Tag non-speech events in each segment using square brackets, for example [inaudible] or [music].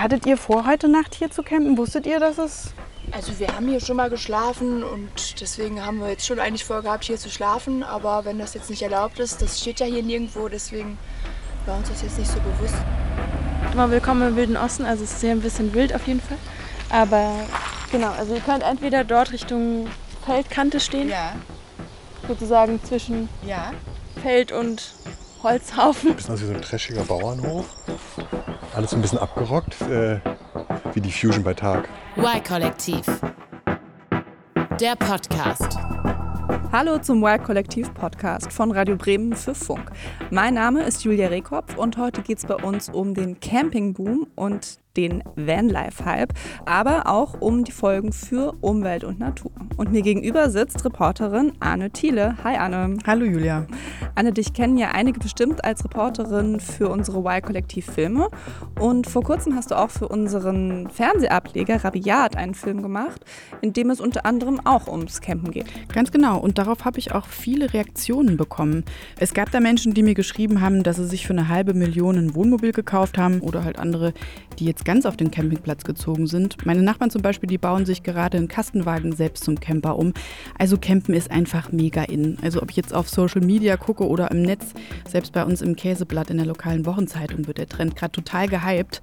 hattet ihr vor, heute Nacht hier zu campen? Wusstet ihr, dass es... Also wir haben hier schon mal geschlafen und deswegen haben wir jetzt schon eigentlich vorgehabt, hier zu schlafen. Aber wenn das jetzt nicht erlaubt ist, das steht ja hier nirgendwo, deswegen war uns das jetzt nicht so bewusst. Immer willkommen im Wilden Osten, also es ist hier ein bisschen wild auf jeden Fall. Aber genau, also ihr könnt entweder dort Richtung Feldkante stehen, Ja, sozusagen zwischen ja. Feld und Holzhaufen. bisschen aus wie so ein trashiger Bauernhof. Alles so ein bisschen abgerockt, äh, wie die Fusion bei Tag. Y-Kollektiv. Der Podcast. Hallo zum Y-Kollektiv-Podcast von Radio Bremen für Funk. Mein Name ist Julia Rehkopf und heute geht es bei uns um den Campingboom und den Vanlife-Hype, aber auch um die Folgen für Umwelt und Natur. Und mir gegenüber sitzt Reporterin Anne Thiele. Hi Anne. Hallo Julia. Anne, dich kennen ja einige bestimmt als Reporterin für unsere Y-Kollektiv-Filme. Und vor kurzem hast du auch für unseren Fernsehableger Rabiat einen Film gemacht, in dem es unter anderem auch ums Campen geht. Ganz genau. Und darauf habe ich auch viele Reaktionen bekommen. Es gab da Menschen, die mir geschrieben haben, dass sie sich für eine halbe Million ein Wohnmobil gekauft haben oder halt andere, die jetzt ganz auf den Campingplatz gezogen sind. Meine Nachbarn zum Beispiel, die bauen sich gerade einen Kastenwagen selbst zum Camper um. Also Campen ist einfach mega in. Also ob ich jetzt auf Social Media gucke oder im Netz, selbst bei uns im Käseblatt in der lokalen Wochenzeitung wird der Trend gerade total gehypt.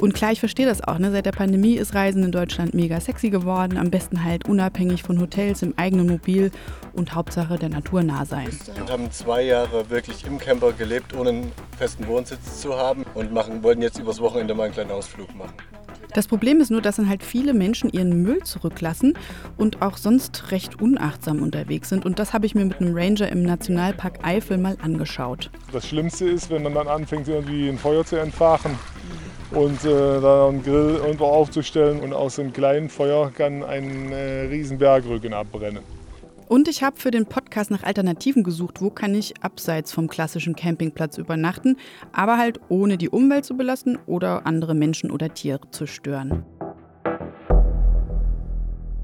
Und klar, ich verstehe das auch. Ne? Seit der Pandemie ist Reisen in Deutschland mega sexy geworden. Am besten halt unabhängig von Hotels im eigenen Mobil und Hauptsache der Natur nah sein. Wir haben zwei Jahre wirklich im Camper gelebt, ohne einen festen Wohnsitz zu haben und machen, wollten jetzt übers Wochenende mal einen kleinen Ausflug machen. Das Problem ist nur, dass dann halt viele Menschen ihren Müll zurücklassen und auch sonst recht unachtsam unterwegs sind. Und das habe ich mir mit einem Ranger im Nationalpark Eifel mal angeschaut. Das Schlimmste ist, wenn man dann anfängt, irgendwie ein Feuer zu entfachen und äh, dann einen Grill irgendwo aufzustellen und aus einem kleinen Feuer kann ein äh, riesen Bergrücken abbrennen. Und ich habe für den Podcast nach Alternativen gesucht, wo kann ich abseits vom klassischen Campingplatz übernachten, aber halt ohne die Umwelt zu belasten oder andere Menschen oder Tiere zu stören.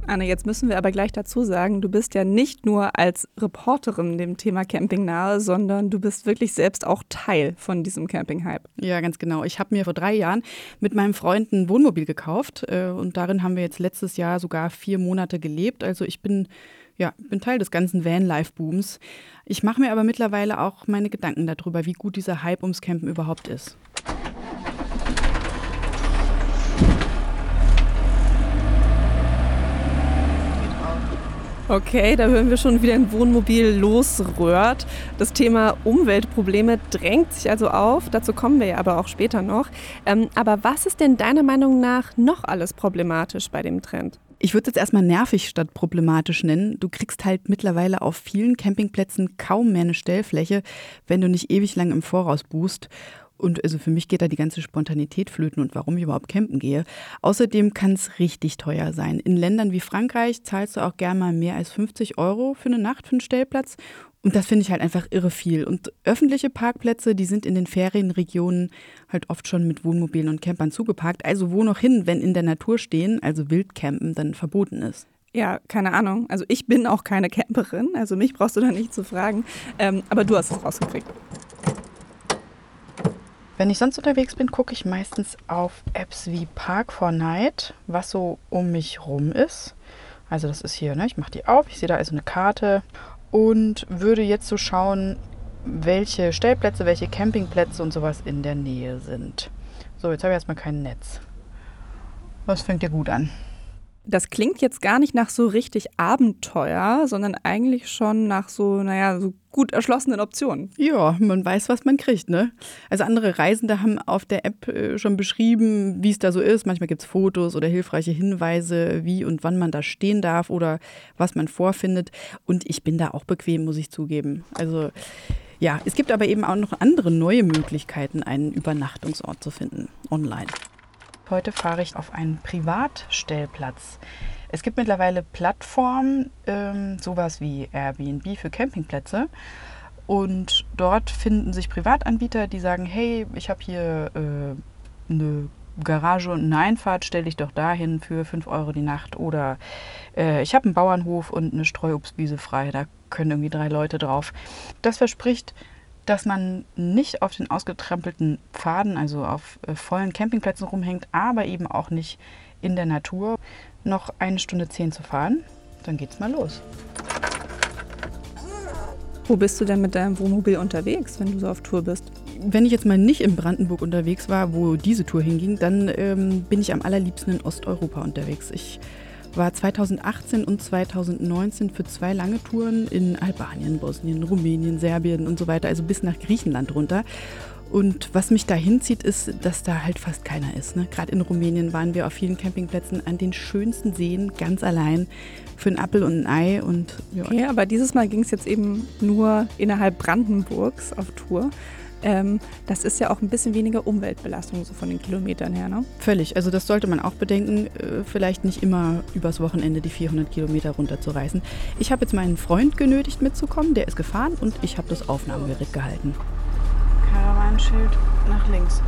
Anne, jetzt müssen wir aber gleich dazu sagen, du bist ja nicht nur als Reporterin dem Thema Camping nahe, sondern du bist wirklich selbst auch Teil von diesem Camping-Hype. Ja, ganz genau. Ich habe mir vor drei Jahren mit meinem Freund ein Wohnmobil gekauft äh, und darin haben wir jetzt letztes Jahr sogar vier Monate gelebt. Also ich bin ja, bin Teil des ganzen Van-Life-Booms. Ich mache mir aber mittlerweile auch meine Gedanken darüber, wie gut dieser Hype ums Campen überhaupt ist. Okay, da hören wir schon, wie ein Wohnmobil losrührt. Das Thema Umweltprobleme drängt sich also auf. Dazu kommen wir ja aber auch später noch. Ähm, aber was ist denn deiner Meinung nach noch alles problematisch bei dem Trend? Ich würde es jetzt erstmal nervig statt problematisch nennen. Du kriegst halt mittlerweile auf vielen Campingplätzen kaum mehr eine Stellfläche, wenn du nicht ewig lang im Voraus buchst. Und also für mich geht da die ganze Spontanität flöten und warum ich überhaupt campen gehe. Außerdem kann es richtig teuer sein. In Ländern wie Frankreich zahlst du auch gerne mal mehr als 50 Euro für eine Nacht für einen Stellplatz. Und das finde ich halt einfach irre viel. Und öffentliche Parkplätze, die sind in den Ferienregionen halt oft schon mit Wohnmobilen und Campern zugeparkt. Also wo noch hin, wenn in der Natur stehen, also Wildcampen, dann verboten ist. Ja, keine Ahnung. Also ich bin auch keine Camperin, also mich brauchst du da nicht zu fragen. Ähm, aber du hast es rausgekriegt. Wenn ich sonst unterwegs bin, gucke ich meistens auf Apps wie Park4Night, was so um mich rum ist. Also das ist hier, ne? ich mache die auf, ich sehe da also eine Karte und würde jetzt so schauen, welche Stellplätze, welche Campingplätze und sowas in der Nähe sind. So, jetzt habe ich erstmal kein Netz. Was fängt dir gut an? Das klingt jetzt gar nicht nach so richtig Abenteuer, sondern eigentlich schon nach so, naja, so gut erschlossenen Optionen. Ja, man weiß, was man kriegt, ne? Also andere Reisende haben auf der App äh, schon beschrieben, wie es da so ist. Manchmal gibt es Fotos oder hilfreiche Hinweise, wie und wann man da stehen darf oder was man vorfindet. Und ich bin da auch bequem, muss ich zugeben. Also ja, es gibt aber eben auch noch andere neue Möglichkeiten, einen Übernachtungsort zu finden, online. Heute fahre ich auf einen Privatstellplatz. Es gibt mittlerweile Plattformen, ähm, sowas wie Airbnb für Campingplätze. Und dort finden sich Privatanbieter, die sagen, hey, ich habe hier äh, eine Garage und eine Einfahrt, stell dich doch dahin für 5 Euro die Nacht. Oder äh, ich habe einen Bauernhof und eine Streuobstwiese frei, da können irgendwie drei Leute drauf. Das verspricht dass man nicht auf den ausgetrampelten Pfaden, also auf äh, vollen Campingplätzen rumhängt, aber eben auch nicht in der Natur. Noch eine Stunde zehn zu fahren, dann geht's mal los. Wo bist du denn mit deinem Wohnmobil unterwegs, wenn du so auf Tour bist? Wenn ich jetzt mal nicht in Brandenburg unterwegs war, wo diese Tour hinging, dann ähm, bin ich am allerliebsten in Osteuropa unterwegs. Ich war 2018 und 2019 für zwei lange Touren in Albanien, Bosnien, Rumänien, Serbien und so weiter, also bis nach Griechenland runter. Und was mich da hinzieht, ist, dass da halt fast keiner ist. Ne? Gerade in Rumänien waren wir auf vielen Campingplätzen an den schönsten Seen ganz allein für einen Appel und ein Ei. Und, ja. Okay, aber dieses Mal ging es jetzt eben nur innerhalb Brandenburgs auf Tour. Ähm, das ist ja auch ein bisschen weniger Umweltbelastung so von den Kilometern her, ne? Völlig. Also das sollte man auch bedenken, äh, vielleicht nicht immer übers Wochenende die 400 Kilometer runterzureißen. Ich habe jetzt meinen Freund genötigt mitzukommen, der ist gefahren und ich habe das Aufnahmegerät gehalten. Karawannenschild nach links.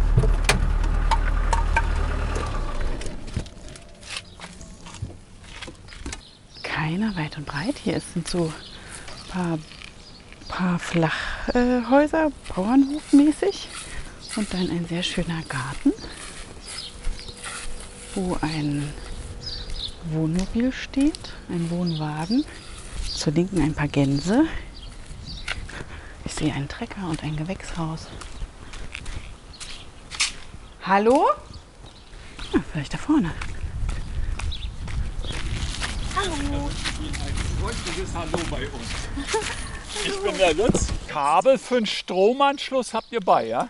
Keiner weit und breit. Hier sind so ein paar, paar Flachhäuser, Bauernhofmäßig. Und dann ein sehr schöner Garten, wo ein Wohnmobil steht, ein Wohnwagen. Zur Linken ein paar Gänse, ich sehe einen Trecker und ein Gewächshaus. Hallo? Ah, vielleicht da vorne. Hallo. Ein freundliches Hallo bei uns. [laughs] Ich bin der Lutz. Kabel für einen Stromanschluss habt ihr bei, ja?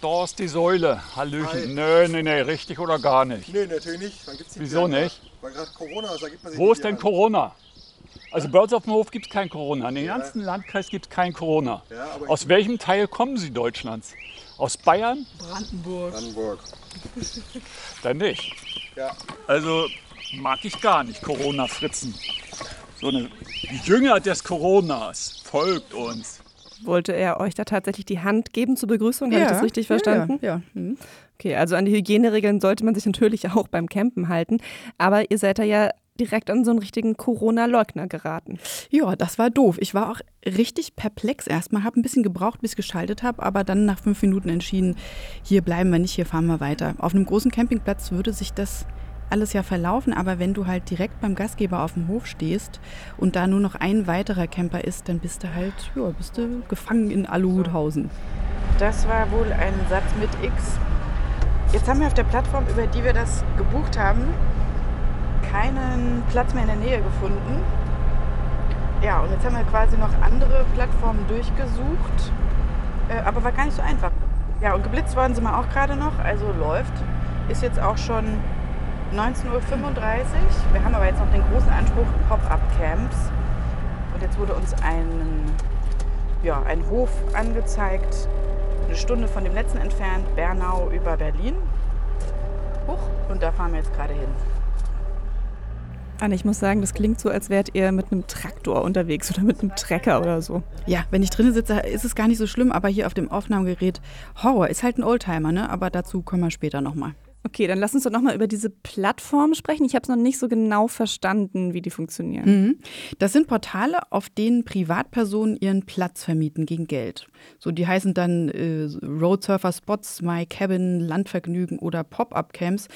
Da ist die Säule. Hallöchen. Nö, nee, nee, richtig oder gar nicht? Nee, natürlich nicht. Dann gibt's Wieso Bier- nicht? Weil gerade Corona ist, da gibt man sich Wo ist denn Bier- Corona? Also bei uns auf dem Hof gibt es kein Corona. In dem ganzen Landkreis gibt es kein Corona. Ja, aber Aus welchem Teil kommen Sie Deutschlands? Aus Bayern? Brandenburg. Dann nicht. Ja. Also mag ich gar nicht Corona-Fritzen. So eine die Jünger des Coronas folgt uns. Wollte er euch da tatsächlich die Hand geben zur Begrüßung? Habe ich das richtig verstanden? Ja, ja. Hm. Okay, also an die Hygieneregeln sollte man sich natürlich [laughs] auch beim Campen halten. Aber ihr seid da ja direkt an so einen richtigen Corona-Leugner geraten. ja, das war doof. Ich war auch richtig perplex erstmal, habe ein bisschen gebraucht, bis ich geschaltet habe, aber dann nach fünf Minuten entschieden, hier bleiben wir nicht, hier fahren wir weiter. Auf einem großen Campingplatz würde sich das alles ja verlaufen, aber wenn du halt direkt beim Gastgeber auf dem Hof stehst und da nur noch ein weiterer Camper ist, dann bist du halt, ja, bist du gefangen in Aluhuthausen. Das war wohl ein Satz mit X. Jetzt haben wir auf der Plattform, über die wir das gebucht haben, keinen Platz mehr in der Nähe gefunden. Ja, und jetzt haben wir quasi noch andere Plattformen durchgesucht, äh, aber war gar nicht so einfach. Ja, und geblitzt worden sind wir auch gerade noch, also läuft. Ist jetzt auch schon 19.35 Uhr. Wir haben aber jetzt noch den großen Anspruch Pop-up-Camps. Und jetzt wurde uns ein, ja, ein Hof angezeigt, eine Stunde von dem letzten entfernt, Bernau über Berlin. Hoch, und da fahren wir jetzt gerade hin. Anne, ich muss sagen, das klingt so, als wärt ihr mit einem Traktor unterwegs oder mit einem Trecker oder so. Ja, wenn ich drinnen sitze, ist es gar nicht so schlimm, aber hier auf dem Aufnahmegerät Horror ist halt ein Oldtimer, ne? Aber dazu kommen wir später nochmal. Okay, dann lass uns doch nochmal über diese Plattform sprechen. Ich habe es noch nicht so genau verstanden, wie die funktionieren. Mhm. Das sind Portale, auf denen Privatpersonen ihren Platz vermieten gegen Geld. So, die heißen dann äh, Roadsurfer Spots, My Cabin, Landvergnügen oder Pop-up-Camps.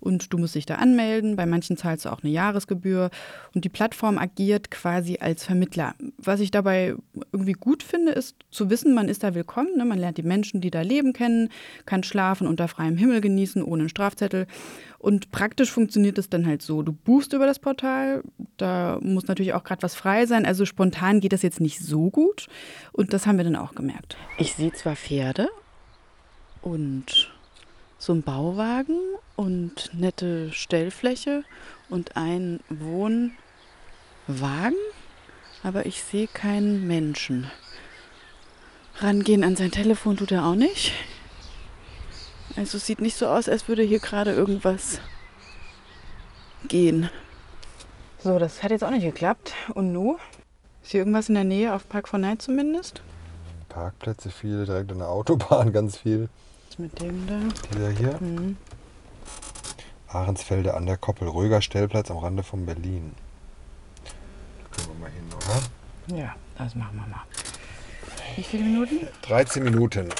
Und du musst dich da anmelden. Bei manchen zahlst du auch eine Jahresgebühr. Und die Plattform agiert quasi als Vermittler. Was ich dabei irgendwie gut finde, ist zu wissen, man ist da willkommen. Ne? Man lernt die Menschen, die da leben, kennen, kann schlafen unter freiem Himmel genießen, ohne einen Strafzettel. Und praktisch funktioniert es dann halt so. Du buchst über das Portal, da muss natürlich auch gerade was frei sein. Also spontan geht das jetzt nicht so gut. Und das haben wir dann auch gemerkt. Ich sehe zwar Pferde und so einen Bauwagen und nette Stellfläche und einen Wohnwagen, aber ich sehe keinen Menschen. Rangehen an sein Telefon tut er auch nicht. Also es sieht nicht so aus, als würde hier gerade irgendwas gehen. So, das hat jetzt auch nicht geklappt. Und nu? Ist hier irgendwas in der Nähe auf Park 4 Night zumindest? Parkplätze viele, direkt an der Autobahn [laughs] ganz viel. Was mit dem da? Dieser hier. Hm. Ahrensfelde an der Koppel. Ruhiger Stellplatz am Rande von Berlin. Da können wir mal hin, oder? Ja, das machen wir mal. Wie viele Minuten? 13 Minuten.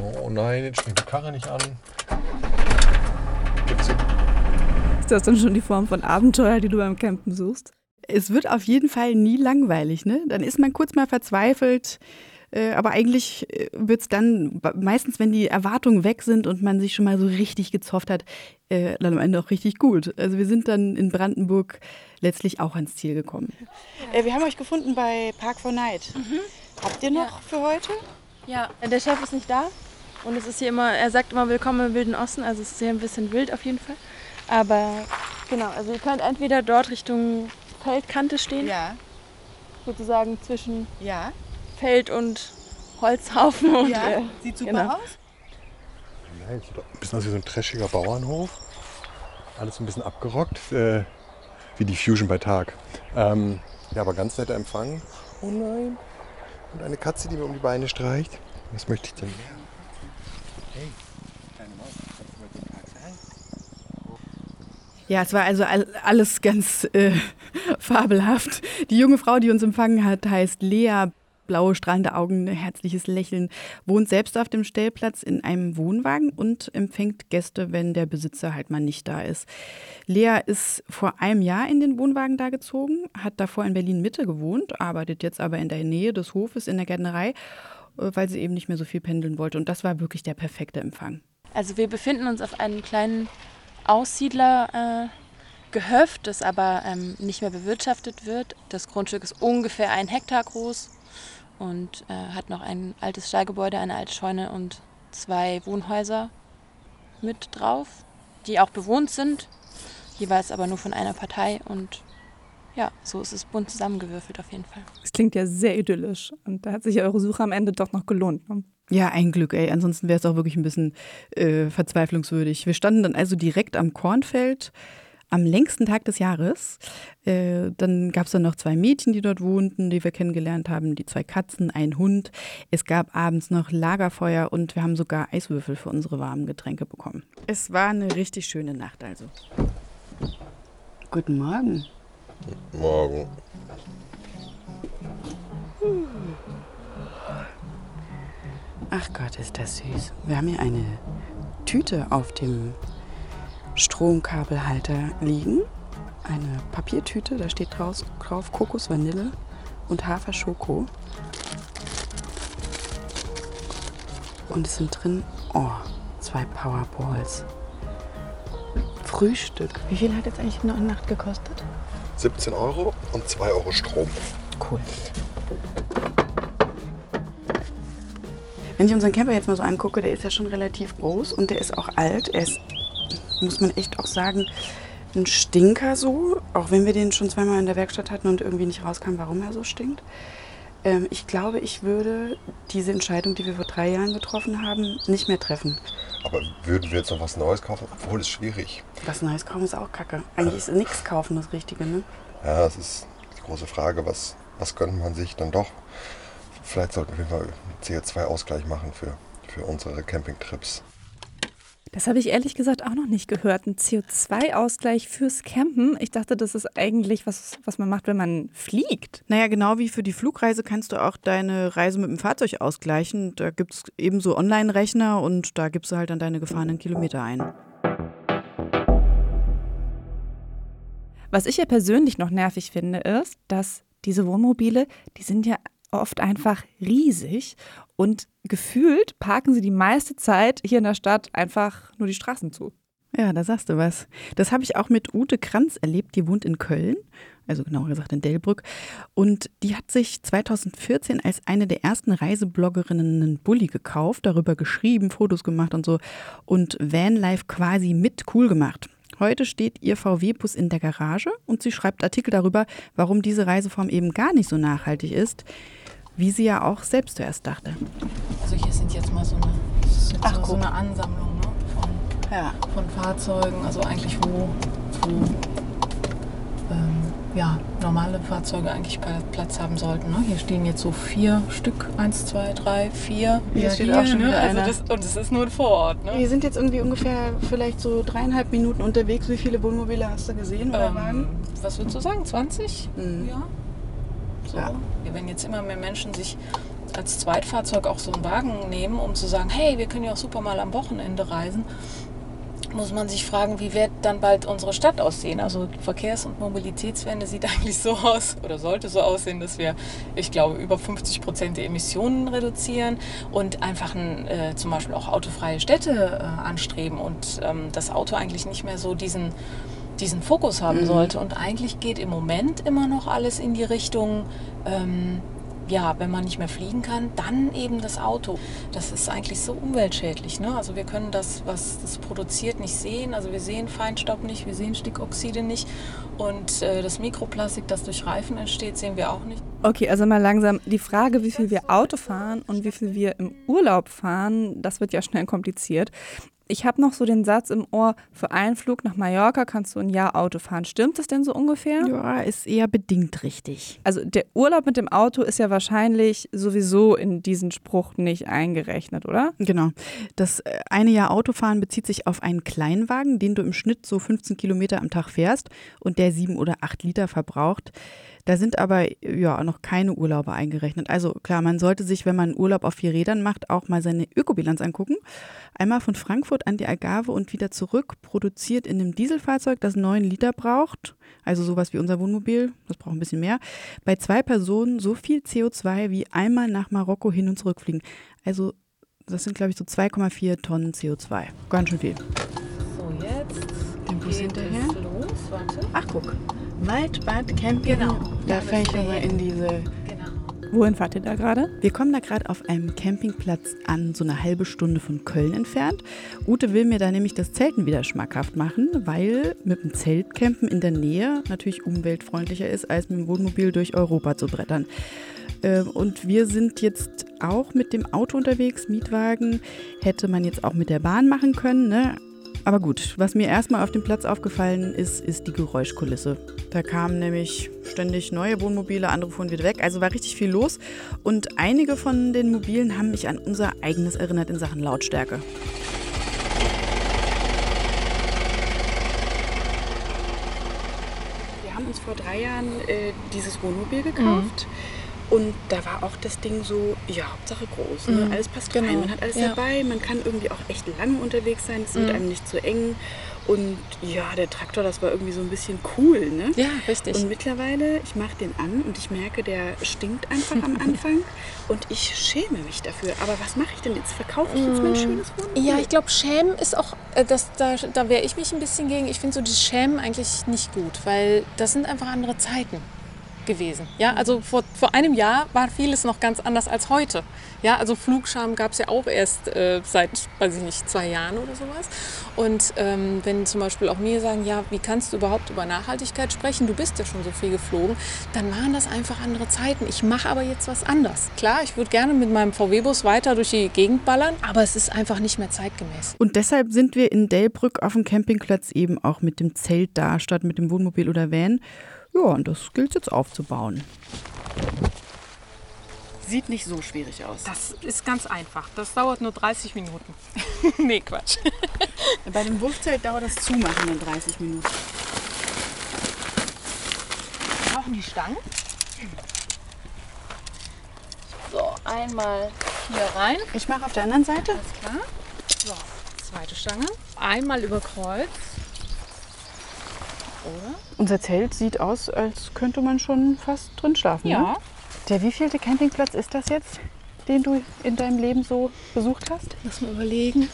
Oh nein, jetzt springt die Karre nicht an. Gibt's Ist das dann schon die Form von Abenteuer, die du beim Campen suchst? Es wird auf jeden Fall nie langweilig, ne? Dann ist man kurz mal verzweifelt. Äh, aber eigentlich wird es dann, meistens wenn die Erwartungen weg sind und man sich schon mal so richtig gezofft hat, äh, dann am Ende auch richtig gut. Also wir sind dann in Brandenburg letztlich auch ans Ziel gekommen. Äh, wir haben euch gefunden bei Park for Night. Mhm. Habt ihr noch ja. für heute? Ja, der Chef ist nicht da. Und es ist hier immer, er sagt immer willkommen im Wilden Osten, also es ist hier ein bisschen wild auf jeden Fall. Aber genau, also ihr könnt entweder dort Richtung Feldkante stehen. Ja. Sozusagen zwischen ja. Feld und Holzhaufen. Und, ja, äh, sieht super genau. aus. Nein, sieht ein bisschen aus wie so ein trashiger Bauernhof. Alles ein bisschen abgerockt, äh, wie die Fusion bei Tag. Ähm, ja, aber ganz netter Empfang. Oh nein. Und eine Katze, die mir um die Beine streicht. Was möchte ich denn mehr? Hey, kleine Maus, kannst du mal den Tag sein? Ja, es war also alles ganz äh, [laughs] fabelhaft. Die junge Frau, die uns empfangen hat, heißt Lea blaue, strahlende Augen, herzliches Lächeln, wohnt selbst auf dem Stellplatz in einem Wohnwagen und empfängt Gäste, wenn der Besitzer halt mal nicht da ist. Lea ist vor einem Jahr in den Wohnwagen da gezogen, hat davor in Berlin Mitte gewohnt, arbeitet jetzt aber in der Nähe des Hofes in der Gärtnerei, äh, weil sie eben nicht mehr so viel pendeln wollte. Und das war wirklich der perfekte Empfang. Also wir befinden uns auf einem kleinen Aussiedler. Äh Gehöft, das aber ähm, nicht mehr bewirtschaftet wird. Das Grundstück ist ungefähr ein Hektar groß und äh, hat noch ein altes Stallgebäude, eine alte Scheune und zwei Wohnhäuser mit drauf, die auch bewohnt sind, jeweils aber nur von einer Partei und ja, so ist es bunt zusammengewürfelt auf jeden Fall. Es klingt ja sehr idyllisch und da hat sich eure Suche am Ende doch noch gelohnt. Ne? Ja, ein Glück, ey. Ansonsten wäre es auch wirklich ein bisschen äh, verzweiflungswürdig. Wir standen dann also direkt am Kornfeld am längsten Tag des Jahres. Äh, dann gab es dann noch zwei Mädchen, die dort wohnten, die wir kennengelernt haben, die zwei Katzen, ein Hund. Es gab abends noch Lagerfeuer und wir haben sogar Eiswürfel für unsere warmen Getränke bekommen. Es war eine richtig schöne Nacht also. Guten Morgen. Guten Morgen. Ach Gott, ist das süß. Wir haben hier eine Tüte auf dem Stromkabelhalter liegen. Eine Papiertüte, da steht draus, drauf Kokos Vanille und Hafer Schoko. Und es sind drin, oh, zwei Powerballs. Frühstück. Wie viel hat jetzt eigentlich eine Nacht gekostet? 17 Euro und 2 Euro Strom. Cool. Wenn ich unseren Camper jetzt mal so angucke, der ist ja schon relativ groß und der ist auch alt. Er ist muss man echt auch sagen, ein Stinker so, auch wenn wir den schon zweimal in der Werkstatt hatten und irgendwie nicht rauskam, warum er so stinkt. Ähm, ich glaube, ich würde diese Entscheidung, die wir vor drei Jahren getroffen haben, nicht mehr treffen. Aber würden wir jetzt noch was Neues kaufen? Obwohl es schwierig. Was Neues kaufen ist auch kacke. Eigentlich ist nichts kaufen das Richtige, ne? Ja, das ist die große Frage. Was, was gönnt man sich dann doch? Vielleicht sollten wir mal CO2-Ausgleich machen für, für unsere Campingtrips. Das habe ich ehrlich gesagt auch noch nicht gehört. Ein CO2-Ausgleich fürs Campen. Ich dachte, das ist eigentlich was, was man macht, wenn man fliegt. Naja, genau wie für die Flugreise kannst du auch deine Reise mit dem Fahrzeug ausgleichen. Da gibt es ebenso Online-Rechner und da gibst du halt dann deine gefahrenen Kilometer ein. Was ich ja persönlich noch nervig finde, ist, dass diese Wohnmobile, die sind ja oft einfach riesig und gefühlt parken sie die meiste Zeit hier in der Stadt einfach nur die Straßen zu. Ja, da sagst du was. Das habe ich auch mit Ute Kranz erlebt, die wohnt in Köln, also genauer gesagt in Delbrück. Und die hat sich 2014 als eine der ersten Reisebloggerinnen einen Bulli gekauft, darüber geschrieben, Fotos gemacht und so und Vanlife quasi mit cool gemacht. Heute steht ihr VW-Bus in der Garage und sie schreibt Artikel darüber, warum diese Reiseform eben gar nicht so nachhaltig ist wie sie ja auch selbst zuerst dachte. Also hier sind jetzt mal so eine, Ach, so, so, eine Ansammlung ne? von, ja. von Fahrzeugen, also eigentlich wo, wo ähm, ja, normale Fahrzeuge eigentlich Platz haben sollten. Ne? Hier stehen jetzt so vier Stück, eins, zwei, drei, vier. Hier ja, steht hier, auch schon ne? also das, Und es ist nur vor Ort. Ne? Wir sind jetzt irgendwie ungefähr vielleicht so dreieinhalb Minuten unterwegs. Wie viele Wohnmobile hast du gesehen oder ähm, Wagen? Was würdest du sagen, 20? Mhm. Ja. So. Ja. Wenn jetzt immer mehr Menschen sich als Zweitfahrzeug auch so einen Wagen nehmen, um zu sagen, hey, wir können ja auch super mal am Wochenende reisen, muss man sich fragen, wie wird dann bald unsere Stadt aussehen? Also Verkehrs- und Mobilitätswende sieht [laughs] eigentlich so aus oder sollte so aussehen, dass wir, ich glaube, über 50 Prozent der Emissionen reduzieren und einfach ein, äh, zum Beispiel auch autofreie Städte äh, anstreben und ähm, das Auto eigentlich nicht mehr so diesen diesen Fokus haben mhm. sollte. Und eigentlich geht im Moment immer noch alles in die Richtung, ähm, ja, wenn man nicht mehr fliegen kann, dann eben das Auto. Das ist eigentlich so umweltschädlich. Ne? Also wir können das, was das produziert, nicht sehen. Also wir sehen Feinstaub nicht, wir sehen Stickoxide nicht. Und äh, das Mikroplastik, das durch Reifen entsteht, sehen wir auch nicht. Okay, also mal langsam. Die Frage, wie viel wir Auto fahren und wie viel wir im Urlaub fahren, das wird ja schnell kompliziert. Ich habe noch so den Satz im Ohr, für einen Flug nach Mallorca kannst du ein Jahr Auto fahren. Stimmt das denn so ungefähr? Ja, ist eher bedingt richtig. Also der Urlaub mit dem Auto ist ja wahrscheinlich sowieso in diesen Spruch nicht eingerechnet, oder? Genau. Das äh, eine Jahr Autofahren bezieht sich auf einen Kleinwagen, den du im Schnitt so 15 Kilometer am Tag fährst und der sieben oder acht Liter verbraucht. Da sind aber ja noch keine Urlaube eingerechnet. Also klar, man sollte sich, wenn man Urlaub auf vier Rädern macht, auch mal seine Ökobilanz angucken. Einmal von Frankfurt an die Algarve und wieder zurück, produziert in einem Dieselfahrzeug, das neun Liter braucht. Also sowas wie unser Wohnmobil, das braucht ein bisschen mehr. Bei zwei Personen so viel CO2 wie einmal nach Marokko hin und zurückfliegen. Also das sind, glaube ich, so 2,4 Tonnen CO2. Ganz schön viel. So, jetzt. Den Bus hinterher. Los, warte. Ach, guck. Waldbad Camping. Genau. Da fahre ich aber in diese. Genau. Wohin fahrt ihr da gerade? Wir kommen da gerade auf einem Campingplatz an, so eine halbe Stunde von Köln entfernt. Ute will mir da nämlich das Zelten wieder schmackhaft machen, weil mit dem Zeltcampen in der Nähe natürlich umweltfreundlicher ist, als mit dem Wohnmobil durch Europa zu brettern. Ähm, und wir sind jetzt auch mit dem Auto unterwegs, Mietwagen. Hätte man jetzt auch mit der Bahn machen können, ne? Aber gut, was mir erstmal auf dem Platz aufgefallen ist, ist die Geräuschkulisse. Da kamen nämlich ständig neue Wohnmobile, andere fuhren wieder weg. Also war richtig viel los. Und einige von den Mobilen haben mich an unser eigenes erinnert in Sachen Lautstärke. Wir haben uns vor drei Jahren äh, dieses Wohnmobil gekauft. Mhm. Und da war auch das Ding so, ja, Hauptsache groß. Ne? Mhm. Alles passt Genau. rein, man hat alles Ja. dabei, man kann irgendwie auch echt lange unterwegs sein, es wird Mhm. einem nicht zu eng. Und ja, der Traktor, das war irgendwie so ein bisschen cool, ne? Ja, richtig. Und mittlerweile, ich mache den an und ich merke, der stinkt einfach am Anfang [laughs] und ich schäme mich dafür. Aber was mache ich denn jetzt? Verkaufe ich jetzt mein schönes Wohnmobil? Ja, ich glaube, Schämen ist auch, äh, das, da, da wehre ich mich ein bisschen gegen. Ich finde so dieses Schämen eigentlich nicht gut, weil das sind einfach andere Zeiten gewesen. Ja, also vor, vor einem Jahr war vieles noch ganz anders als heute. Ja, also Flugscham gab es ja auch erst äh, seit, weiß ich nicht, zwei Jahren oder sowas. Und ähm, wenn zum Beispiel auch mir sagen, ja, wie kannst du überhaupt über Nachhaltigkeit sprechen? Du bist ja schon so viel geflogen. Dann waren das einfach andere Zeiten. Ich mache aber jetzt was anders. Klar, ich würde gerne mit meinem VW-Bus weiter durch die Gegend ballern, aber es ist einfach nicht mehr zeitgemäß. Und deshalb sind wir in Delbrück auf dem Campingplatz eben auch mit dem Zelt da, statt mit dem Wohnmobil oder Van. Ja, und das gilt jetzt aufzubauen. Sieht nicht so schwierig aus. Das ist ganz einfach. Das dauert nur 30 Minuten. [laughs] nee, Quatsch. [laughs] Bei dem Wurfzelt dauert das Zumachen in 30 Minuten. Wir brauchen die Stangen. So, einmal hier rein. Ich mache auf der anderen Seite. Alles klar. So, zweite Stange. Einmal über Kreuz. Oder? Unser Zelt sieht aus, als könnte man schon fast drin schlafen. Ja. Ne? Der wievielte Campingplatz ist das jetzt, den du in deinem Leben so besucht hast? Lass mal überlegen.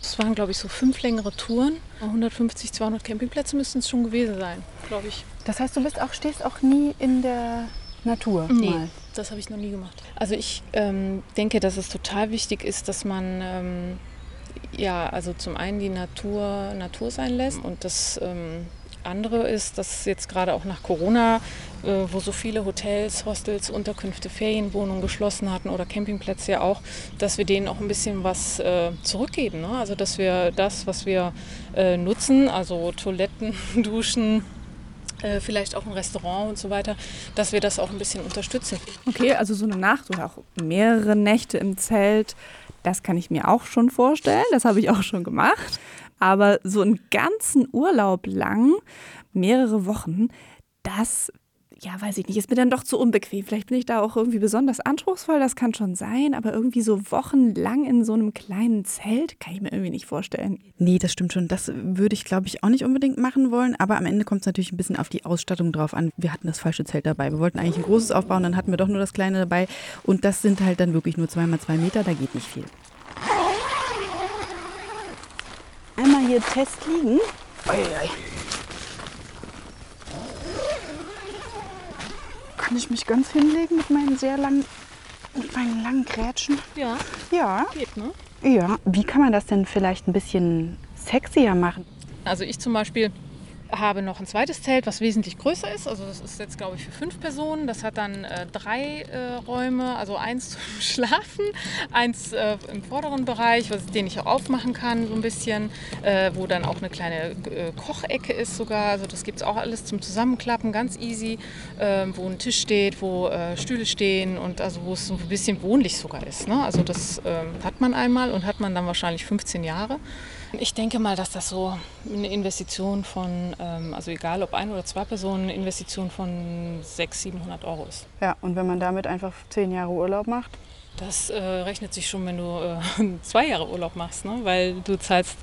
Es waren, glaube ich, so fünf längere Touren. 150, 200 Campingplätze müssten es schon gewesen sein, glaube ich. Das heißt, du bist auch, stehst auch nie in der Natur. Nee, Mal. das habe ich noch nie gemacht. Also ich ähm, denke, dass es total wichtig ist, dass man ähm, ja, also zum einen die Natur Natur sein lässt und das ähm, andere ist, dass jetzt gerade auch nach Corona, äh, wo so viele Hotels, Hostels, Unterkünfte, Ferienwohnungen geschlossen hatten oder Campingplätze ja auch, dass wir denen auch ein bisschen was äh, zurückgeben. Ne? Also dass wir das, was wir äh, nutzen, also Toiletten, [laughs] Duschen, äh, vielleicht auch ein Restaurant und so weiter, dass wir das auch ein bisschen unterstützen. Okay, also so eine Nacht oder auch mehrere Nächte im Zelt, das kann ich mir auch schon vorstellen. Das habe ich auch schon gemacht. Aber so einen ganzen Urlaub lang, mehrere Wochen, das ja, weiß ich nicht, ist mir dann doch zu unbequem. Vielleicht bin ich da auch irgendwie besonders anspruchsvoll, das kann schon sein, aber irgendwie so wochenlang in so einem kleinen Zelt kann ich mir irgendwie nicht vorstellen. Nee, das stimmt schon. Das würde ich, glaube ich, auch nicht unbedingt machen wollen, aber am Ende kommt es natürlich ein bisschen auf die Ausstattung drauf an. Wir hatten das falsche Zelt dabei. Wir wollten eigentlich ein großes aufbauen, dann hatten wir doch nur das kleine dabei und das sind halt dann wirklich nur zwei mal zwei Meter, da geht nicht viel. Einmal hier Test liegen. Kann ich mich ganz hinlegen mit meinen sehr langen, mit meinen langen Grätschen? Ja. Ja. Geht, ne? Ja. Wie kann man das denn vielleicht ein bisschen sexier machen? Also ich zum Beispiel habe noch ein zweites Zelt, was wesentlich größer ist. Also das ist jetzt, glaube ich, für fünf Personen. Das hat dann äh, drei äh, Räume, also eins [laughs] zum Schlafen, eins äh, im vorderen Bereich, was, den ich auch aufmachen kann so ein bisschen, äh, wo dann auch eine kleine äh, Kochecke ist sogar. Also das gibt es auch alles zum Zusammenklappen, ganz easy, ähm, wo ein Tisch steht, wo äh, Stühle stehen und also wo es so ein bisschen wohnlich sogar ist. Ne? Also das ähm, hat man einmal und hat man dann wahrscheinlich 15 Jahre. Ich denke mal, dass das so eine Investition von, ähm, also egal ob ein oder zwei Personen, eine Investition von 600, 700 Euro ist. Ja, und wenn man damit einfach zehn Jahre Urlaub macht? Das äh, rechnet sich schon, wenn du äh, [laughs] zwei Jahre Urlaub machst, ne? weil du zahlst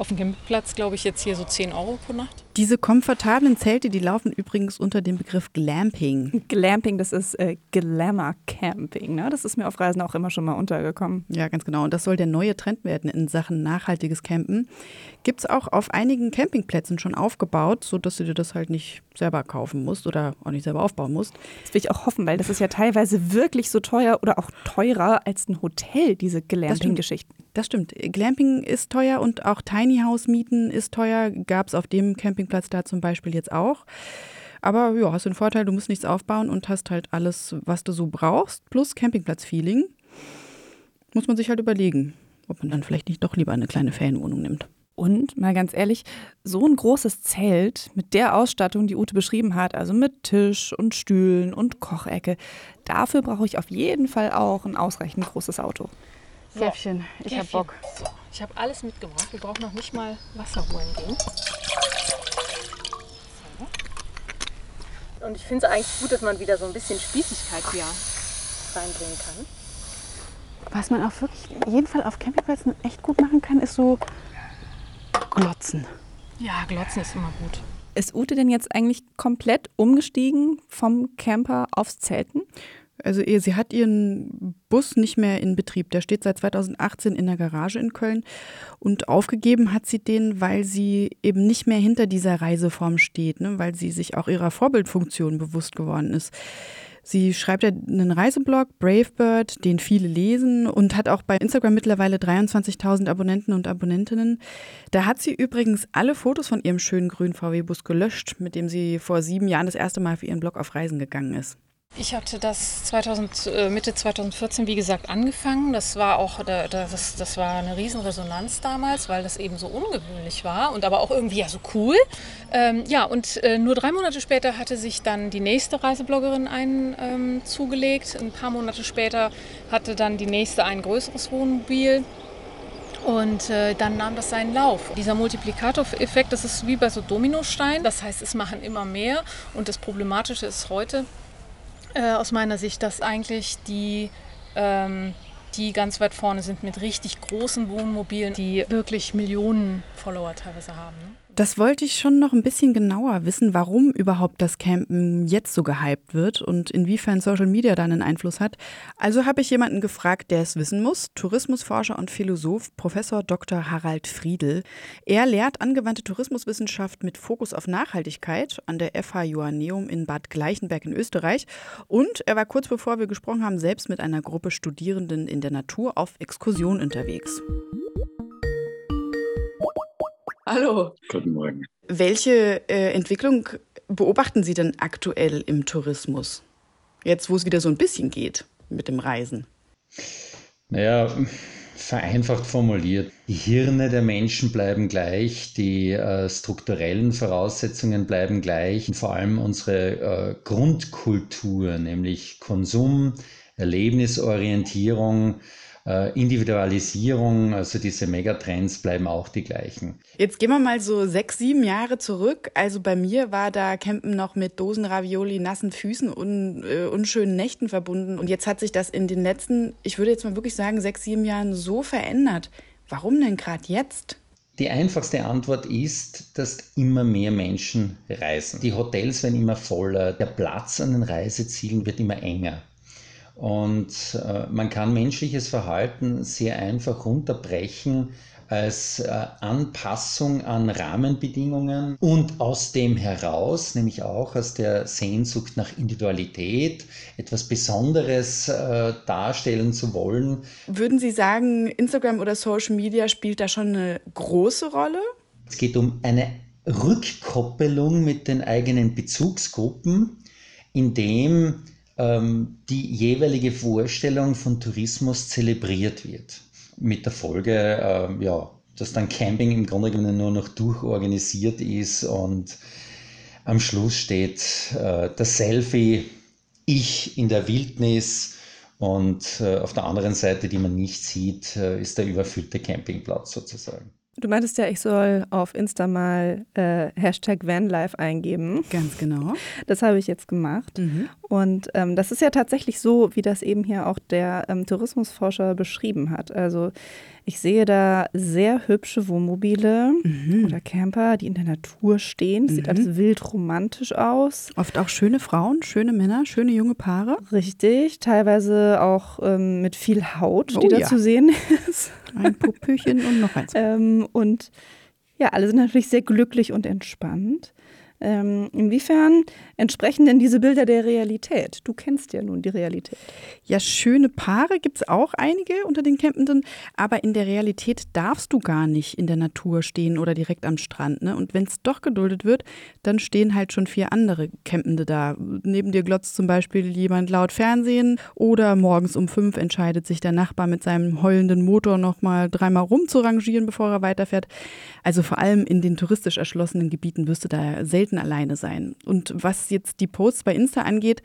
auf dem Campingplatz, glaube ich, jetzt hier so 10 Euro pro Nacht. Diese komfortablen Zelte, die laufen übrigens unter dem Begriff Glamping. Glamping, das ist äh, Glamour Camping. Ne? Das ist mir auf Reisen auch immer schon mal untergekommen. Ja, ganz genau. Und das soll der neue Trend werden in Sachen nachhaltiges Campen. Gibt es auch auf einigen Campingplätzen schon aufgebaut, sodass du dir das halt nicht selber kaufen musst oder auch nicht selber aufbauen musst. Das will ich auch hoffen, weil das ist ja teilweise wirklich so teuer oder auch teurer als ein Hotel, diese Glamping-Geschichten. Das stimmt. Glamping ist teuer und auch Tiny House Mieten ist teuer. Gab es auf dem Campingplatz da zum Beispiel jetzt auch. Aber ja, hast den Vorteil, du musst nichts aufbauen und hast halt alles, was du so brauchst, plus Campingplatz-Feeling. Muss man sich halt überlegen, ob man dann vielleicht nicht doch lieber eine kleine Ferienwohnung nimmt. Und mal ganz ehrlich, so ein großes Zelt mit der Ausstattung, die Ute beschrieben hat, also mit Tisch und Stühlen und Kochecke, dafür brauche ich auf jeden Fall auch ein ausreichend großes Auto. So, Käffchen, ich hab Käffchen. Bock. So, ich habe alles mitgebracht. Wir brauchen noch nicht mal Wasser holen gehen. So. Und ich finde es eigentlich gut, dass man wieder so ein bisschen Spießigkeit hier reinbringen kann. Was man auch wirklich, Fall auf Campingplätzen echt gut machen kann, ist so glotzen. Ja, Glotzen ist immer gut. Ist Ute denn jetzt eigentlich komplett umgestiegen vom Camper aufs Zelten? Also sie hat ihren Bus nicht mehr in Betrieb. Der steht seit 2018 in der Garage in Köln. Und aufgegeben hat sie den, weil sie eben nicht mehr hinter dieser Reiseform steht, ne? weil sie sich auch ihrer Vorbildfunktion bewusst geworden ist. Sie schreibt einen Reiseblog, Bravebird, den viele lesen und hat auch bei Instagram mittlerweile 23.000 Abonnenten und Abonnentinnen. Da hat sie übrigens alle Fotos von ihrem schönen grünen VW-Bus gelöscht, mit dem sie vor sieben Jahren das erste Mal für ihren Blog auf Reisen gegangen ist. Ich hatte das 2000, äh, Mitte 2014, wie gesagt, angefangen. Das war auch, da- da- das, das war eine Riesenresonanz damals, weil das eben so ungewöhnlich war und aber auch irgendwie ja so cool. Ähm, ja, und äh, nur drei Monate später hatte sich dann die nächste Reisebloggerin einen ähm, zugelegt. Ein paar Monate später hatte dann die nächste ein größeres Wohnmobil. Und äh, dann nahm das seinen Lauf. Dieser Multiplikatoreffekt, das ist wie bei so Dominosteinen. Das heißt, es machen immer mehr. Und das Problematische ist heute, äh, aus meiner Sicht, dass eigentlich die, ähm, die ganz weit vorne sind mit richtig großen Wohnmobilen, die wirklich Millionen Follower teilweise haben. Ne? Das wollte ich schon noch ein bisschen genauer wissen, warum überhaupt das Campen jetzt so gehypt wird und inwiefern Social Media da einen Einfluss hat. Also habe ich jemanden gefragt, der es wissen muss, Tourismusforscher und Philosoph Professor Dr. Harald Friedel. Er lehrt angewandte Tourismuswissenschaft mit Fokus auf Nachhaltigkeit an der FH Joanneum in Bad Gleichenberg in Österreich und er war kurz bevor wir gesprochen haben selbst mit einer Gruppe Studierenden in der Natur auf Exkursion unterwegs. Hallo. Guten Morgen. Welche äh, Entwicklung beobachten Sie denn aktuell im Tourismus? Jetzt, wo es wieder so ein bisschen geht mit dem Reisen. Naja, vereinfacht formuliert, die Hirne der Menschen bleiben gleich, die äh, strukturellen Voraussetzungen bleiben gleich und vor allem unsere äh, Grundkultur, nämlich Konsum, Erlebnisorientierung, äh, Individualisierung, also diese Megatrends bleiben auch die gleichen. Jetzt gehen wir mal so sechs, sieben Jahre zurück. Also bei mir war da Campen noch mit Dosenravioli, nassen Füßen und äh, unschönen Nächten verbunden. Und jetzt hat sich das in den letzten, ich würde jetzt mal wirklich sagen, sechs, sieben Jahren so verändert. Warum denn gerade jetzt? Die einfachste Antwort ist, dass immer mehr Menschen reisen. Die Hotels werden immer voller, der Platz an den Reisezielen wird immer enger. Und äh, man kann menschliches Verhalten sehr einfach runterbrechen als äh, Anpassung an Rahmenbedingungen und aus dem heraus, nämlich auch aus der Sehnsucht nach Individualität, etwas Besonderes äh, darstellen zu wollen. Würden Sie sagen, Instagram oder Social Media spielt da schon eine große Rolle? Es geht um eine Rückkoppelung mit den eigenen Bezugsgruppen, indem ähm, die jeweilige Vorstellung von Tourismus zelebriert wird mit der Folge, äh, ja, dass dann Camping im Grunde genommen nur noch durchorganisiert ist und am Schluss steht äh, das Selfie, ich in der Wildnis und äh, auf der anderen Seite, die man nicht sieht, äh, ist der überfüllte Campingplatz sozusagen. Du meintest ja, ich soll auf Insta mal äh, Hashtag Vanlife eingeben. Ganz genau. Das habe ich jetzt gemacht. Mhm. Und ähm, das ist ja tatsächlich so, wie das eben hier auch der ähm, Tourismusforscher beschrieben hat. Also ich sehe da sehr hübsche Wohnmobile mhm. oder Camper, die in der Natur stehen. Das mhm. sieht alles wild romantisch aus. Oft auch schöne Frauen, schöne Männer, schöne junge Paare. Richtig, teilweise auch ähm, mit viel Haut, die oh, da ja. zu sehen [laughs] ist. Ein Popöchen und noch eins. ähm, und ja, alle sind natürlich sehr glücklich und entspannt. Ähm, inwiefern entsprechen denn diese Bilder der Realität? Du kennst ja nun die Realität. Ja, schöne Paare gibt es auch einige unter den Campenden, aber in der Realität darfst du gar nicht in der Natur stehen oder direkt am Strand. Ne? Und wenn es doch geduldet wird, dann stehen halt schon vier andere Campende da. Neben dir glotzt zum Beispiel jemand laut Fernsehen oder morgens um fünf entscheidet sich der Nachbar mit seinem heulenden Motor nochmal dreimal rumzurangieren, bevor er weiterfährt. Also vor allem in den touristisch erschlossenen Gebieten wirst du da selten alleine sein. Und was jetzt die Posts bei Insta angeht,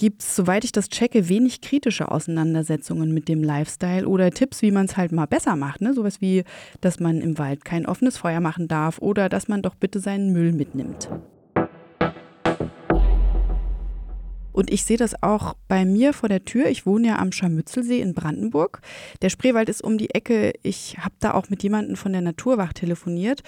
gibt es, soweit ich das checke, wenig kritische Auseinandersetzungen mit dem Lifestyle oder Tipps, wie man es halt mal besser macht. Ne? Sowas wie, dass man im Wald kein offenes Feuer machen darf oder dass man doch bitte seinen Müll mitnimmt. Und ich sehe das auch bei mir vor der Tür. Ich wohne ja am Scharmützelsee in Brandenburg. Der Spreewald ist um die Ecke. Ich habe da auch mit jemandem von der Naturwacht telefoniert.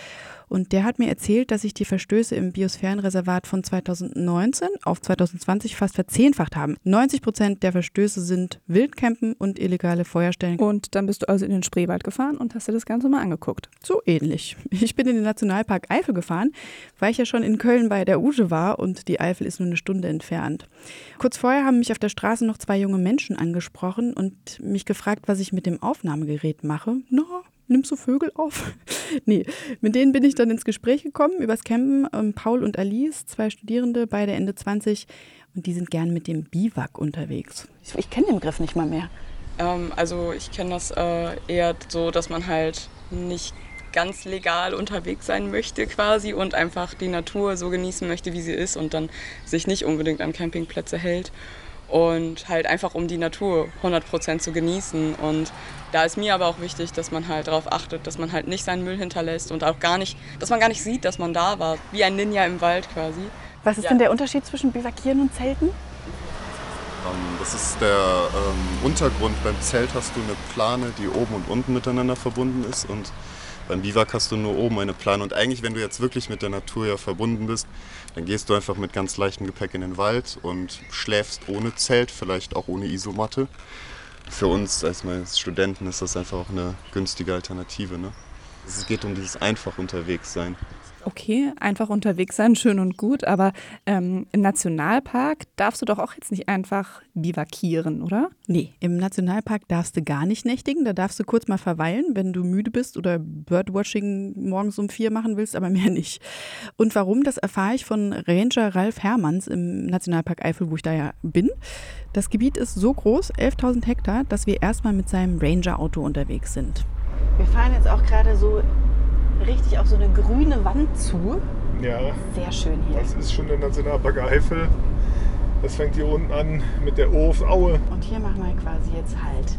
Und der hat mir erzählt, dass sich die Verstöße im Biosphärenreservat von 2019 auf 2020 fast verzehnfacht haben. 90 Prozent der Verstöße sind Wildcampen und illegale Feuerstellen. Und dann bist du also in den Spreewald gefahren und hast dir das Ganze mal angeguckt. So ähnlich. Ich bin in den Nationalpark Eifel gefahren, weil ich ja schon in Köln bei der Uge war und die Eifel ist nur eine Stunde entfernt. Kurz vorher haben mich auf der Straße noch zwei junge Menschen angesprochen und mich gefragt, was ich mit dem Aufnahmegerät mache. Na, no, nimmst du Vögel auf? [laughs] nee, mit denen bin ich dann ins Gespräch gekommen übers Campen. Ähm, Paul und Alice, zwei Studierende, beide Ende 20 und die sind gern mit dem Biwak unterwegs. Ich, ich kenne den Begriff nicht mal mehr. Ähm, also ich kenne das äh, eher so, dass man halt nicht ganz legal unterwegs sein möchte quasi und einfach die Natur so genießen möchte, wie sie ist und dann sich nicht unbedingt an Campingplätze hält und halt einfach um die Natur 100% zu genießen. Und da ist mir aber auch wichtig, dass man halt darauf achtet, dass man halt nicht seinen Müll hinterlässt und auch gar nicht, dass man gar nicht sieht, dass man da war, wie ein Ninja im Wald quasi. Was ist ja. denn der Unterschied zwischen Bivakieren und Zelten? Ähm, das ist der ähm, Untergrund. Beim Zelt hast du eine Plane, die oben und unten miteinander verbunden ist und beim Biwak hast du nur oben eine Plane. Und eigentlich, wenn du jetzt wirklich mit der Natur ja verbunden bist, dann gehst du einfach mit ganz leichtem Gepäck in den Wald und schläfst ohne Zelt, vielleicht auch ohne Isomatte. Für uns als Studenten ist das einfach auch eine günstige Alternative. Ne? Es geht um dieses einfach unterwegs sein okay, einfach unterwegs sein, schön und gut, aber ähm, im Nationalpark darfst du doch auch jetzt nicht einfach bivakieren, oder? Nee, im Nationalpark darfst du gar nicht nächtigen. Da darfst du kurz mal verweilen, wenn du müde bist oder Birdwatching morgens um vier machen willst, aber mehr nicht. Und warum, das erfahre ich von Ranger Ralf Hermanns im Nationalpark Eifel, wo ich da ja bin. Das Gebiet ist so groß, 11.000 Hektar, dass wir erstmal mit seinem Ranger-Auto unterwegs sind. Wir fahren jetzt auch gerade so richtig auf so eine grüne Wand zu. Ja. Sehr schön hier. Das ist schon der Nationalpark Eifel. Das fängt hier unten an mit der Of Aue. Und hier machen wir quasi jetzt Halt.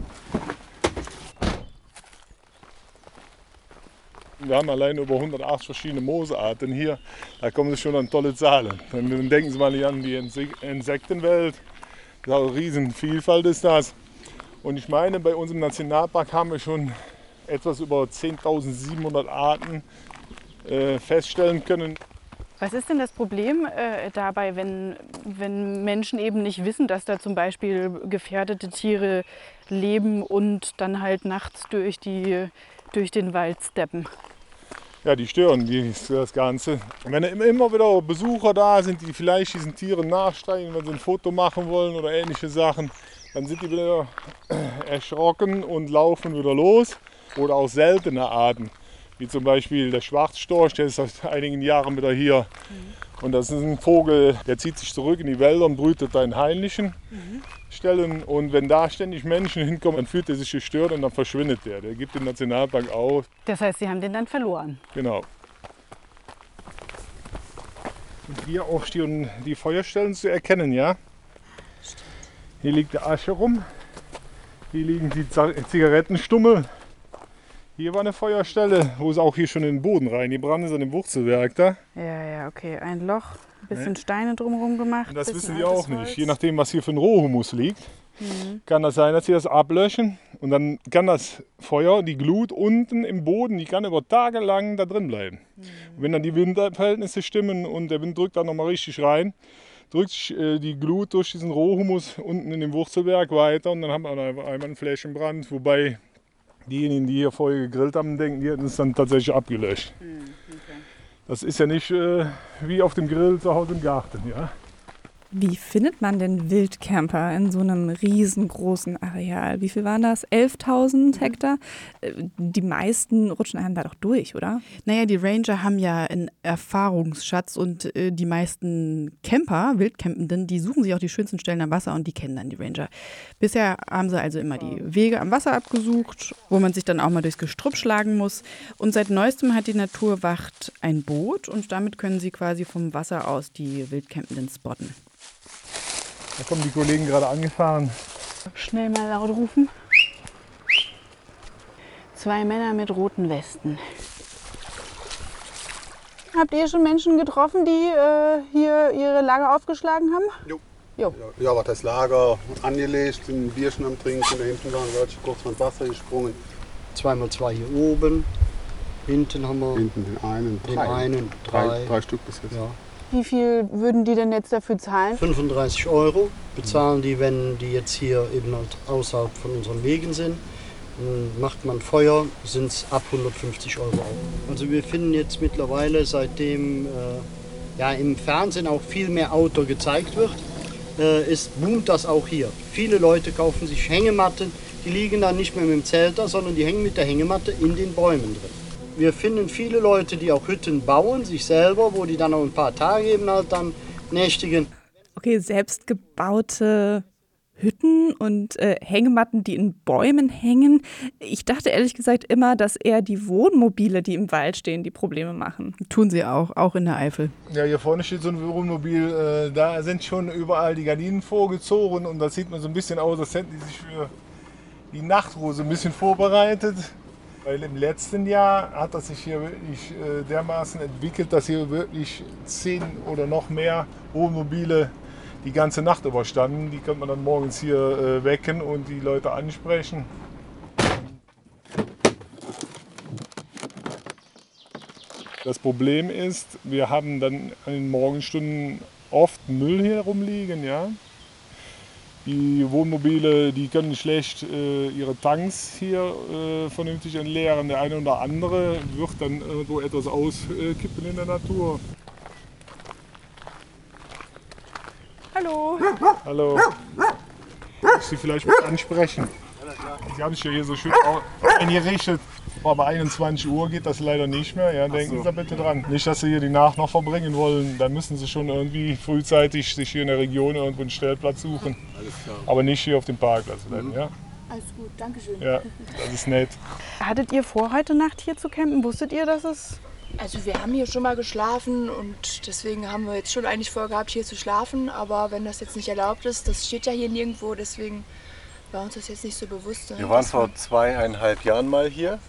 Wir haben allein über 108 verschiedene Moosearten hier. Da kommen Sie schon an tolle Zahlen. Dann denken Sie mal hier an die Insektenwelt. Da Riesenvielfalt ist das. Und ich meine, bei unserem Nationalpark haben wir schon etwas über 10.700 Arten äh, feststellen können. Was ist denn das Problem äh, dabei, wenn, wenn Menschen eben nicht wissen, dass da zum Beispiel gefährdete Tiere leben und dann halt nachts durch, die, durch den Wald steppen? Ja, die stören die, das Ganze. Wenn immer wieder Besucher da sind, die vielleicht diesen Tieren nachsteigen, wenn sie ein Foto machen wollen oder ähnliche Sachen, dann sind die wieder [coughs] erschrocken und laufen wieder los. Oder auch seltene Arten wie zum Beispiel der Schwarzstorch, der ist seit [laughs] einigen Jahren wieder hier. Mhm. Und das ist ein Vogel, der zieht sich zurück in die Wälder und brütet da in heimlichen mhm. Stellen. Und wenn da ständig Menschen hinkommen, dann fühlt er sich gestört und dann verschwindet der. Der gibt den Nationalpark auf. Das heißt, Sie haben den dann verloren? Genau. Und hier auch stehen die Feuerstellen zu erkennen, ja. Hier liegt der Asche rum. Hier liegen die Zigarettenstummel. Hier war eine Feuerstelle, wo es auch hier schon in den Boden reingebrannt ist, an dem Wurzelwerk da. Ja, ja, okay. Ein Loch, ein bisschen ne? Steine drumherum gemacht. Und das wissen wir auch nicht. Holz. Je nachdem, was hier für ein Rohhumus liegt, mhm. kann das sein, dass sie das ablöschen. Und dann kann das Feuer, die Glut unten im Boden, die kann über Tage lang da drin bleiben. Mhm. wenn dann die Windverhältnisse stimmen und der Wind drückt dann nochmal richtig rein, drückt sich äh, die Glut durch diesen Rohhumus unten in dem Wurzelwerk weiter und dann haben wir einmal einen Flächenbrand, wobei diejenigen, die hier vorher gegrillt haben, denken, die hätten es dann tatsächlich abgelöscht. Hm, okay. Das ist ja nicht äh, wie auf dem Grill zu Hause im Garten. Ja? Wie findet man denn Wildcamper in so einem riesengroßen Areal? Wie viel waren das? 11.000 Hektar? Äh, die meisten rutschen einem da doch durch, oder? Naja, die Ranger haben ja einen Erfahrungsschatz und äh, die meisten Camper, Wildcampenden, die suchen sich auch die schönsten Stellen am Wasser und die kennen dann die Ranger. Bisher haben sie also immer die Wege am Wasser abgesucht, wo man sich dann auch mal durchs Gestrüpp schlagen muss. Und seit neuestem hat die Naturwacht ein Boot und damit können sie quasi vom Wasser aus die Wildcampenden spotten. Da kommen die Kollegen gerade angefahren. Schnell mal laut rufen. Zwei Männer mit roten Westen. Habt ihr schon Menschen getroffen, die äh, hier ihre Lager aufgeschlagen haben? Jo. jo. Ja, was das Lager angelegt, ein Bierchen am Trinken, da hinten waren Leute kurz von Wasser gesprungen. Zweimal zwei hier oben. Hinten haben wir. Hinten den einen. Den drei. einen, drei. drei. Drei Stück bis jetzt. Ja. Wie viel würden die denn jetzt dafür zahlen? 35 Euro bezahlen die, wenn die jetzt hier eben halt außerhalb von unseren Wegen sind. Dann macht man Feuer, sind es ab 150 Euro auch. Also wir finden jetzt mittlerweile, seitdem äh, ja, im Fernsehen auch viel mehr Outdoor gezeigt wird, äh, ist, boomt das auch hier. Viele Leute kaufen sich Hängematten, die liegen dann nicht mehr mit dem Zelt da, sondern die hängen mit der Hängematte in den Bäumen drin. Wir finden viele Leute, die auch Hütten bauen, sich selber, wo die dann auch ein paar Tage eben halt dann nächtigen. Okay, selbstgebaute Hütten und äh, Hängematten, die in Bäumen hängen. Ich dachte ehrlich gesagt immer, dass eher die Wohnmobile, die im Wald stehen, die Probleme machen. Tun sie auch, auch in der Eifel. Ja, hier vorne steht so ein Wohnmobil. Äh, da sind schon überall die Gardinen vorgezogen und das sieht man so ein bisschen aus, als hätten die sich für die Nachtruhe so ein bisschen vorbereitet. Weil im letzten Jahr hat das sich hier wirklich äh, dermaßen entwickelt, dass hier wirklich zehn oder noch mehr Wohnmobile die ganze Nacht überstanden. Die könnte man dann morgens hier äh, wecken und die Leute ansprechen. Das Problem ist, wir haben dann in den Morgenstunden oft Müll hier rumliegen. Ja? Die Wohnmobile, die können schlecht äh, ihre Tanks hier äh, vernünftig entleeren. Der eine oder andere wird dann irgendwo etwas auskippen in der Natur. Hallo. Hallo. Ich Sie vielleicht mal ansprechen. Sie haben sich ja hier so schön eingerichtet. Aber 21 Uhr geht das leider nicht mehr. Ja, denken so. Sie da bitte dran. Nicht, dass Sie hier die Nacht noch verbringen wollen. Dann müssen Sie schon irgendwie frühzeitig sich hier in der Region irgendwo einen Stellplatz suchen. Aber nicht hier auf dem Parkplatz bleiben. Mhm. Ja? Alles gut, danke schön. Ja, das ist nett. Hattet ihr vor, heute Nacht hier zu campen? Wusstet ihr, dass es also wir haben hier schon mal geschlafen und deswegen haben wir jetzt schon eigentlich vorgehabt, hier zu schlafen. Aber wenn das jetzt nicht erlaubt ist, das steht ja hier nirgendwo, deswegen war uns das jetzt nicht so bewusst. Wir waren vor zweieinhalb Jahren mal hier.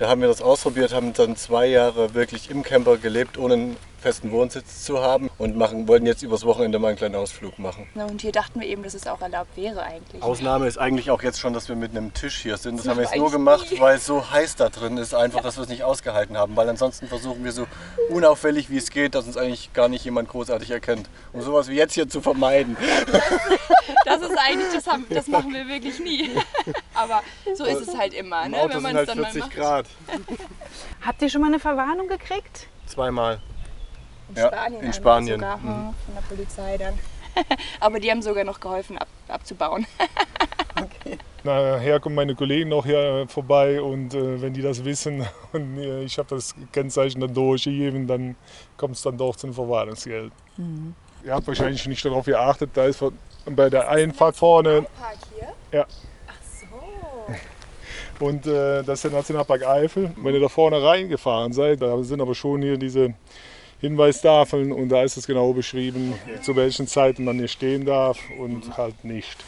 Da haben wir das ausprobiert, haben dann zwei Jahre wirklich im Camper gelebt, ohne festen Wohnsitz zu haben und machen, wollten jetzt übers Wochenende mal einen kleinen Ausflug machen. Na, und hier dachten wir eben, dass es auch erlaubt wäre eigentlich. Ausnahme ist eigentlich auch jetzt schon, dass wir mit einem Tisch hier sind. Das Das haben wir jetzt nur gemacht, nie. weil es so heiß da drin ist, einfach, dass wir es nicht ausgehalten haben. Weil ansonsten versuchen wir so unauffällig wie es geht, dass uns eigentlich gar nicht jemand großartig erkennt. Um sowas wie jetzt hier zu vermeiden. [laughs] Das ist eigentlich, das, haben, das machen wir wirklich nie. [laughs] Aber so ist es halt immer, Im ne? Auto wenn man sind es halt dann mal 40 macht. Grad. Habt ihr schon mal eine Verwarnung gekriegt? Zweimal. In Ja, Spanien, in Spanien. Sogar, Mhm. hm, von der Polizei dann. [laughs] Aber die haben sogar noch geholfen ab, abzubauen. [laughs] Nachher kommen meine Kollegen noch hier vorbei und äh, wenn die das wissen [laughs] und äh, ich habe das Kennzeichen dann durchgegeben, dann kommt es dann doch zum Verwarnungsgeld. Mhm. Ihr habt wahrscheinlich nicht darauf geachtet, da ist von- bei der Einfahrt vorne. Ja. Und äh, das ist der Nationalpark Eifel. Wenn ihr da vorne reingefahren seid, da sind aber schon hier diese Hinweistafeln und da ist es genau beschrieben, zu welchen Zeiten man hier stehen darf und halt nicht.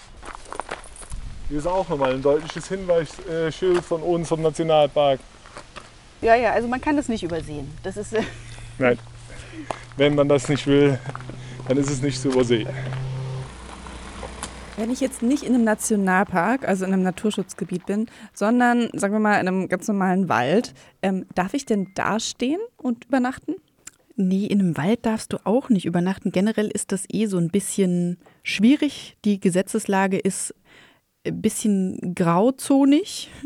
Hier ist auch nochmal ein deutliches Hinweisschild von uns vom Nationalpark. Ja, ja, also man kann das nicht übersehen. Das ist. [laughs] Nein, wenn man das nicht will, dann ist es nicht zu übersehen. Wenn ich jetzt nicht in einem Nationalpark, also in einem Naturschutzgebiet bin, sondern, sagen wir mal, in einem ganz normalen Wald, ähm, darf ich denn da stehen und übernachten? Nee, in einem Wald darfst du auch nicht übernachten. Generell ist das eh so ein bisschen schwierig. Die Gesetzeslage ist ein bisschen grauzonig. [laughs]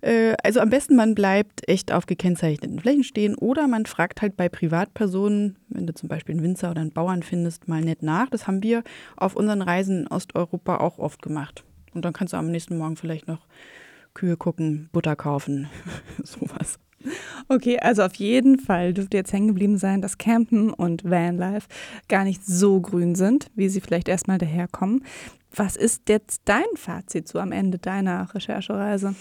Äh, Also am besten man bleibt echt auf gekennzeichneten Flächen stehen oder man fragt halt bei Privatpersonen, wenn du zum Beispiel einen Winzer oder einen Bauern findest, mal nett nach. Das haben wir auf unseren Reisen in Osteuropa auch oft gemacht. Und dann kannst du am nächsten Morgen vielleicht noch Kühe gucken, Butter kaufen, [laughs] sowas. Okay, also auf jeden Fall dürfte jetzt hängen geblieben sein, dass Campen und Vanlife gar nicht so grün sind, wie sie vielleicht erstmal daherkommen. Was ist jetzt dein Fazit so am Ende deiner Recherchereise?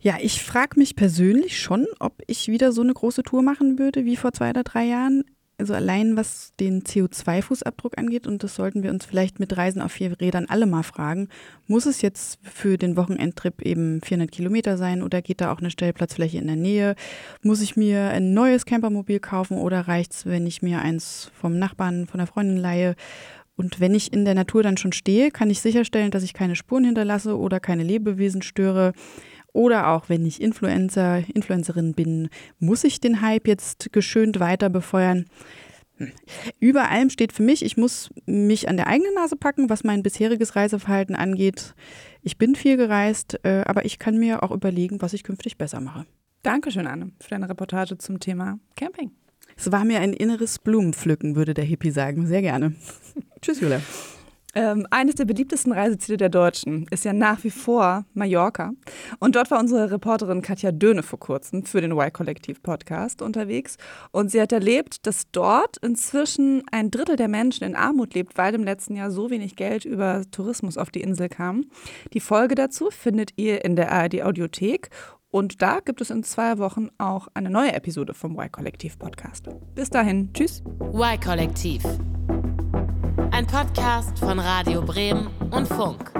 Ja, ich frage mich persönlich schon, ob ich wieder so eine große Tour machen würde wie vor zwei oder drei Jahren. Also allein was den CO2-Fußabdruck angeht, und das sollten wir uns vielleicht mit Reisen auf vier Rädern alle mal fragen, muss es jetzt für den Wochenendtrip eben 400 Kilometer sein oder geht da auch eine Stellplatzfläche in der Nähe? Muss ich mir ein neues Campermobil kaufen oder reicht es, wenn ich mir eins vom Nachbarn, von der Freundin leihe? Und wenn ich in der Natur dann schon stehe, kann ich sicherstellen, dass ich keine Spuren hinterlasse oder keine Lebewesen störe. Oder auch wenn ich Influencer, Influencerin bin, muss ich den Hype jetzt geschönt weiter befeuern. Über allem steht für mich, ich muss mich an der eigenen Nase packen, was mein bisheriges Reiseverhalten angeht. Ich bin viel gereist, äh, aber ich kann mir auch überlegen, was ich künftig besser mache. Dankeschön, Anne, für deine Reportage zum Thema Camping. Es war mir ein inneres Blumenpflücken, würde der Hippie sagen. Sehr gerne. [laughs] Tschüss, Julia. Ähm, eines der beliebtesten Reiseziele der Deutschen ist ja nach wie vor Mallorca. Und dort war unsere Reporterin Katja Döhne vor kurzem für den Y-Kollektiv-Podcast unterwegs. Und sie hat erlebt, dass dort inzwischen ein Drittel der Menschen in Armut lebt, weil im letzten Jahr so wenig Geld über Tourismus auf die Insel kam. Die Folge dazu findet ihr in der ARD-Audiothek. Und da gibt es in zwei Wochen auch eine neue Episode vom Y-Kollektiv-Podcast. Bis dahin, tschüss. Y-Kollektiv. Ein Podcast von Radio Bremen und Funk.